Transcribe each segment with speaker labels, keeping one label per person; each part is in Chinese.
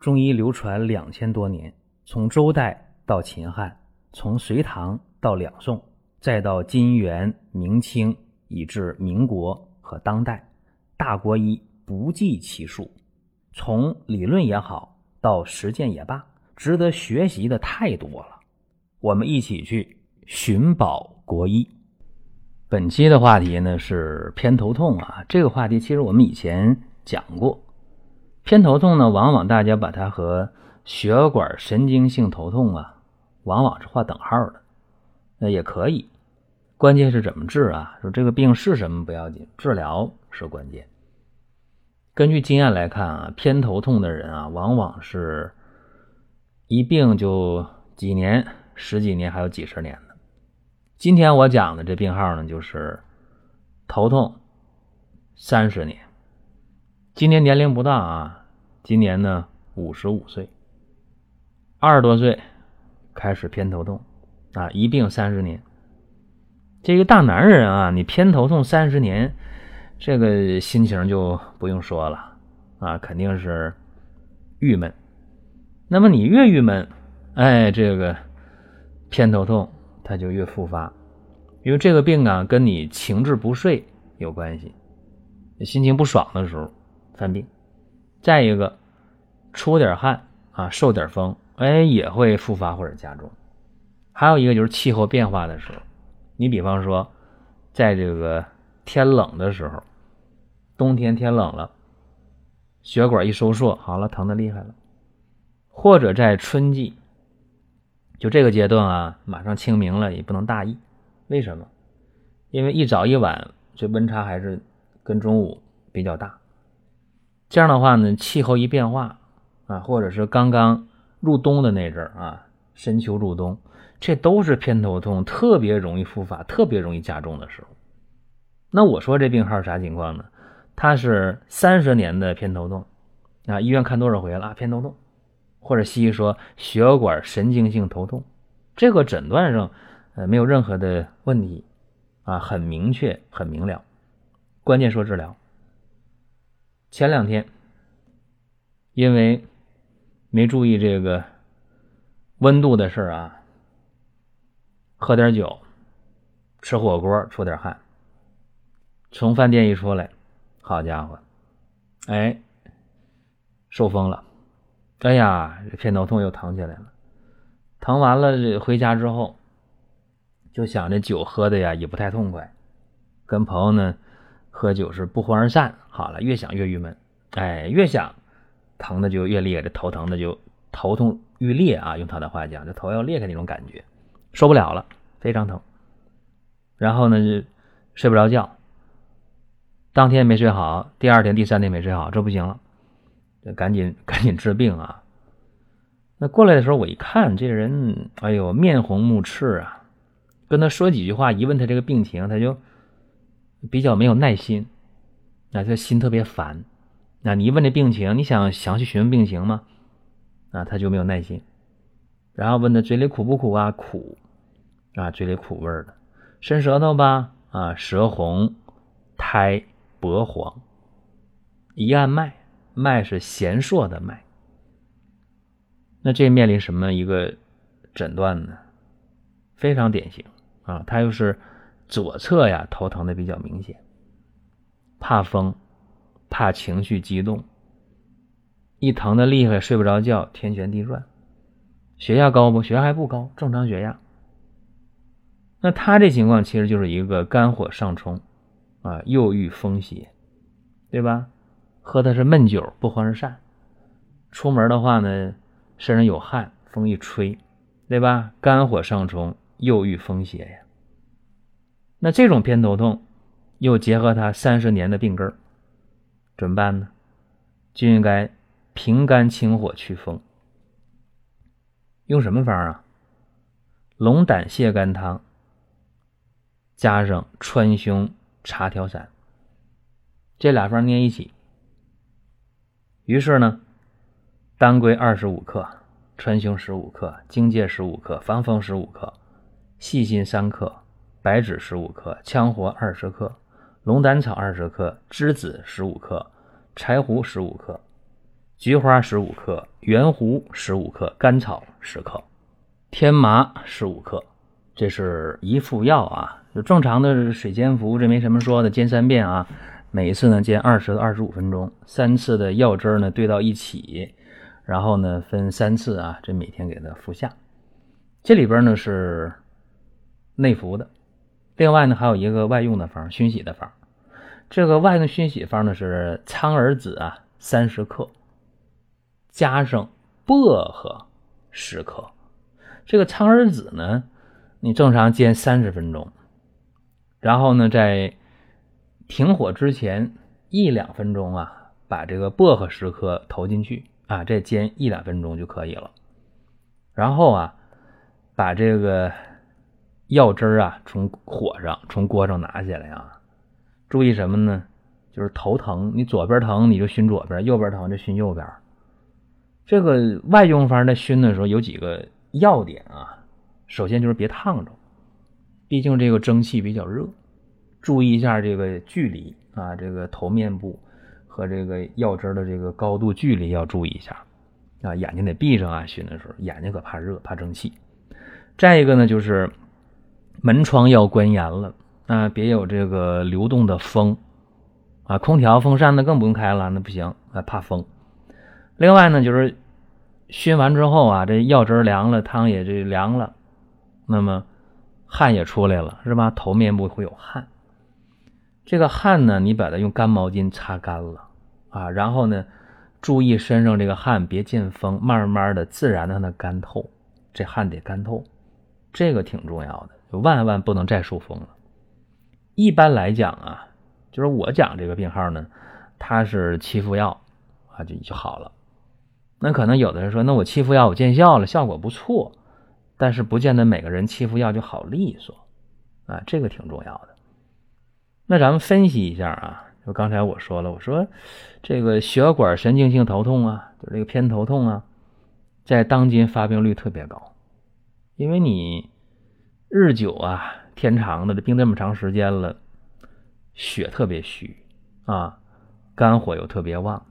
Speaker 1: 中医流传两千多年，从周代到秦汉，从隋唐到两宋，再到金元明清，以至民国和当代，大国医不计其数。从理论也好，到实践也罢，值得学习的太多了。我们一起去寻宝国医。本期的话题呢是偏头痛啊，这个话题其实我们以前讲过。偏头痛呢，往往大家把它和血管神经性头痛啊，往往是划等号的。那也可以，关键是怎么治啊？说这个病是什么不要紧，治疗是关键。根据经验来看啊，偏头痛的人啊，往往是一病就几年、十几年，还有几十年的。今天我讲的这病号呢，就是头痛三十年。今年年龄不大啊，今年呢五十五岁，二十多岁开始偏头痛啊，一病三十年。这个大男人啊，你偏头痛三十年，这个心情就不用说了啊，肯定是郁闷。那么你越郁闷，哎，这个偏头痛它就越复发，因为这个病啊跟你情志不遂有关系，心情不爽的时候。犯病，再一个，出点汗啊，受点风，哎，也会复发或者加重。还有一个就是气候变化的时候，你比方说，在这个天冷的时候，冬天天冷了，血管一收缩，好了，疼的厉害了。或者在春季，就这个阶段啊，马上清明了，也不能大意。为什么？因为一早一晚这温差还是跟中午比较大。这样的话呢，气候一变化啊，或者是刚刚入冬的那阵儿啊，深秋入冬，这都是偏头痛特别容易复发、特别容易加重的时候。那我说这病号啥情况呢？他是三十年的偏头痛啊，医院看多少回了？偏头痛，或者西医说血管神经性头痛，这个诊断上呃没有任何的问题啊，很明确、很明了。关键说治疗。前两天，因为没注意这个温度的事儿啊，喝点酒，吃火锅出点汗，从饭店一出来，好家伙，哎，受风了，哎呀，这偏头痛又疼起来了，疼完了这回家之后，就想着酒喝的呀也不太痛快，跟朋友呢。喝酒是不欢而散，好了，越想越郁闷，哎，越想疼的就越厉害，这头疼的就头痛欲裂啊，用他的话讲，这头要裂开那种感觉，受不了了，非常疼。然后呢，就睡不着觉，当天没睡好，第二天、第三天没睡好，这不行了，这赶紧赶紧治病啊。那过来的时候，我一看这人，哎呦，面红目赤啊，跟他说几句话，一问他这个病情，他就。比较没有耐心，啊，他心特别烦，那你一问这病情，你想详细询问病情吗？啊，他就没有耐心。然后问他嘴里苦不苦啊？苦，啊，嘴里苦味儿的，伸舌头吧？啊，舌红，苔薄黄。一按脉，脉是弦硕的脉。那这面临什么一个诊断呢？非常典型啊，他又是。左侧呀，头疼的比较明显，怕风，怕情绪激动，一疼的厉害，睡不着觉，天旋地转，血压高不？血压还不高，正常血压。那他这情况其实就是一个肝火上冲啊，又遇风邪，对吧？喝的是闷酒，不欢而散，出门的话呢，身上有汗，风一吹，对吧？肝火上冲，又遇风邪呀。那这种偏头痛，又结合他三十年的病根怎么办呢？就应该平肝清火祛风。用什么方啊？龙胆泻肝汤，加上川芎茶调散，这俩方捏一起。于是呢，当归二十五克，川芎十五克，荆芥十五克，防风十五克，细辛三克。白芷十五克，羌活二十克，龙胆草二十克，栀子十五克，柴胡十五克，菊花十五克，圆胡十五克，甘草十克，天麻十五克。这是一副药啊，就正常的水煎服，这没什么说的，煎三遍啊，每一次呢煎二十到二十五分钟，三次的药汁呢兑到一起，然后呢分三次啊，这每天给它服下。这里边呢是内服的，另外呢还有一个外用的方，熏洗的方。这个外用熏洗方呢是苍耳子啊三十克。加上薄荷十克，这个苍耳子呢，你正常煎三十分钟，然后呢，在停火之前一两分钟啊，把这个薄荷十克投进去啊，再煎一两分钟就可以了。然后啊，把这个药汁啊从火上从锅上拿下来啊，注意什么呢？就是头疼，你左边疼你就熏左边，右边疼就熏右边。这个外用方在熏的时候有几个要点啊，首先就是别烫着，毕竟这个蒸汽比较热，注意一下这个距离啊，这个头面部和这个药汁的这个高度距离要注意一下啊，眼睛得闭上啊，熏的时候眼睛可怕热怕蒸汽。再一个呢，就是门窗要关严了啊，别有这个流动的风啊，空调风扇那更不用开了，那不行啊，怕风。另外呢，就是熏完之后啊，这药汁凉了，汤也这凉了，那么汗也出来了，是吧？头面部会有汗，这个汗呢，你把它用干毛巾擦干了啊，然后呢，注意身上这个汗别见风，慢慢的、自然的让它干透，这汗得干透，这个挺重要的，就万万不能再受风了。一般来讲啊，就是我讲这个病号呢，它是七副药啊，就就好了。那可能有的人说，那我七副药我见效了，效果不错，但是不见得每个人七副药就好利索，啊，这个挺重要的。那咱们分析一下啊，就刚才我说了，我说这个血管神经性头痛啊，就这个偏头痛啊，在当今发病率特别高，因为你日久啊，天长的这病这么长时间了，血特别虚啊，肝火又特别旺。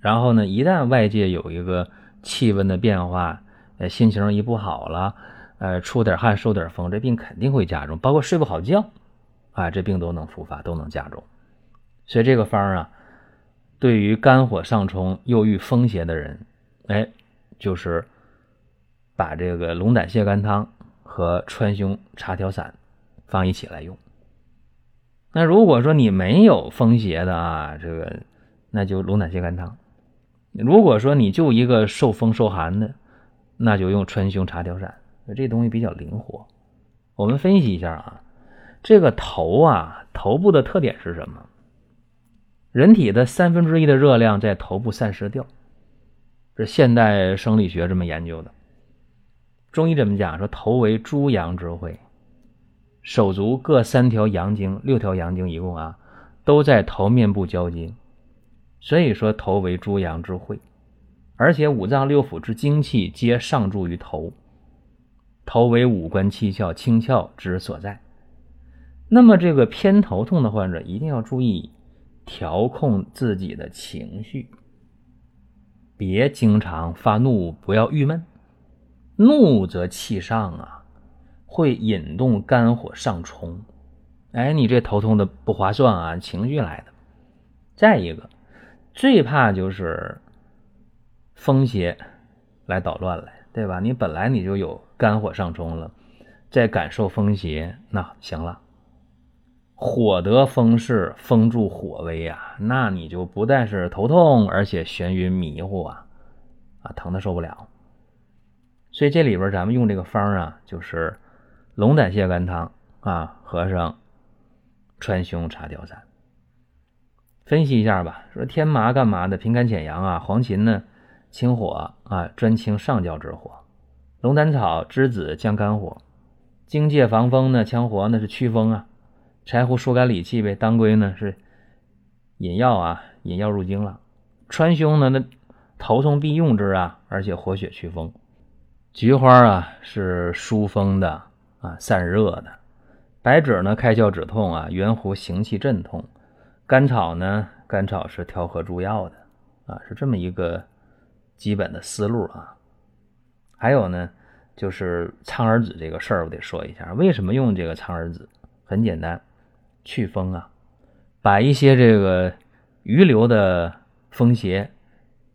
Speaker 1: 然后呢，一旦外界有一个气温的变化，呃，心情一不好了，呃，出点汗、受点风，这病肯定会加重。包括睡不好觉，啊，这病都能复发，都能加重。所以这个方啊，对于肝火上冲、又遇风邪的人，哎，就是把这个龙胆泻肝汤和川芎茶条散放一起来用。那如果说你没有风邪的啊，这个那就龙胆泻肝汤。如果说你就一个受风受寒的，那就用川芎茶条散，这东西比较灵活。我们分析一下啊，这个头啊，头部的特点是什么？人体的三分之一的热量在头部散失掉，是现代生理学这么研究的。中医这么讲？说头为诸阳之会，手足各三条阳经，六条阳经一共啊，都在头面部交接。所以说，头为诸阳之会，而且五脏六腑之精气皆上注于头，头为五官七窍清窍之所在。那么，这个偏头痛的患者一定要注意调控自己的情绪，别经常发怒，不要郁闷。怒则气上啊，会引动肝火上冲。哎，你这头痛的不划算啊，情绪来的。再一个。最怕就是风邪来捣乱了，对吧？你本来你就有肝火上冲了，再感受风邪，那行了。火得风势，风助火威啊，那你就不但是头痛，而且眩晕迷糊啊，啊，疼的受不了。所以这里边咱们用这个方啊，就是龙胆泻肝汤啊，合上川芎茶调散。分析一下吧，说天麻干嘛的？平肝潜阳啊。黄芩呢，清火啊，专清上焦之火。龙胆草、栀子降肝火。荆芥防风呢，羌活呢是祛风啊。柴胡疏肝理气呗。当归呢是引药啊，引药入经了。川芎呢，那头痛必用之啊，而且活血祛风。菊花啊是疏风的啊，散热的。白芷呢开窍止痛啊，圆胡行气镇痛。甘草呢？甘草是调和诸药的啊，是这么一个基本的思路啊。还有呢，就是苍耳子这个事儿，我得说一下，为什么用这个苍耳子？很简单，祛风啊，把一些这个余留的风邪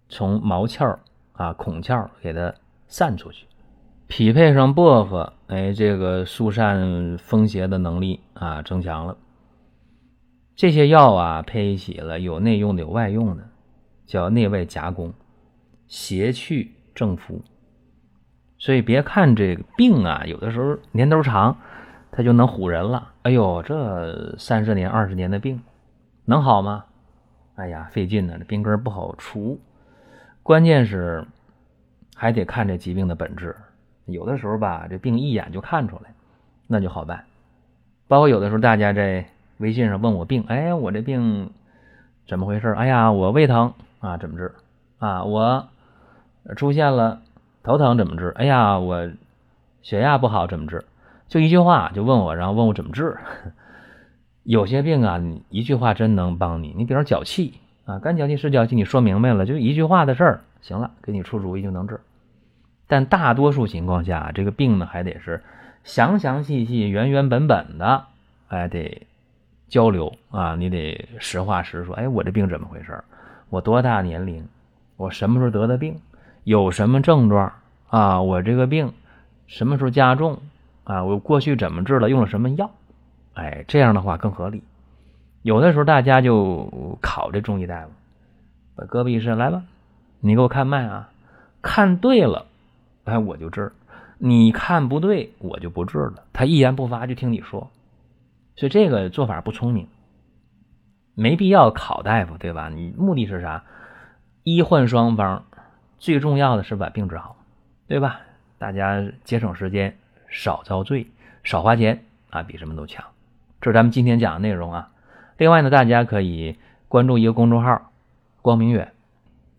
Speaker 1: 从毛窍啊、孔窍给它散出去。匹配上薄荷，哎，这个疏散风邪的能力啊增强了。这些药啊配一起了，有内用的，有外用的，叫内外夹攻，邪去正服。所以别看这个病啊，有的时候年头长，它就能唬人了。哎呦，这三十年、二十年的病能好吗？哎呀，费劲呢，这病根不好除。关键是还得看这疾病的本质。有的时候吧，这病一眼就看出来，那就好办。包括有的时候大家在微信上问我病，哎，我这病怎么回事？哎呀，我胃疼啊，怎么治？啊，我出现了头疼怎么治？哎呀，我血压不好怎么治？就一句话就问我，然后问我怎么治。有些病啊，你一句话真能帮你。你比如脚气啊，干脚气湿脚气，你说明白了，就一句话的事儿，行了，给你出主意就能治。但大多数情况下，这个病呢还得是详详细细、原原本本的，哎，得交流啊，你得实话实说。哎，我这病怎么回事？我多大年龄？我什么时候得的病？有什么症状啊？我这个病什么时候加重啊？我过去怎么治了？用了什么药？哎，这样的话更合理。有的时候大家就考这中医大夫，把胳膊一伸，来吧，你给我看脉啊，看对了。哎，我就治，你看不对，我就不治了。他一言不发就听你说，所以这个做法不聪明，没必要考大夫，对吧？你目的是啥？医患双方最重要的是把病治好，对吧？大家节省时间，少遭罪，少花钱啊，比什么都强。这是咱们今天讲的内容啊。另外呢，大家可以关注一个公众号“光明远”，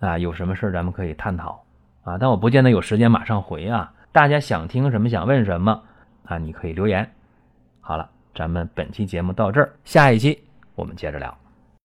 Speaker 1: 啊，有什么事咱们可以探讨。啊，但我不见得有时间马上回啊。大家想听什么，想问什么啊？你可以留言。好了，咱们本期节目到这儿，下一期我们接着聊。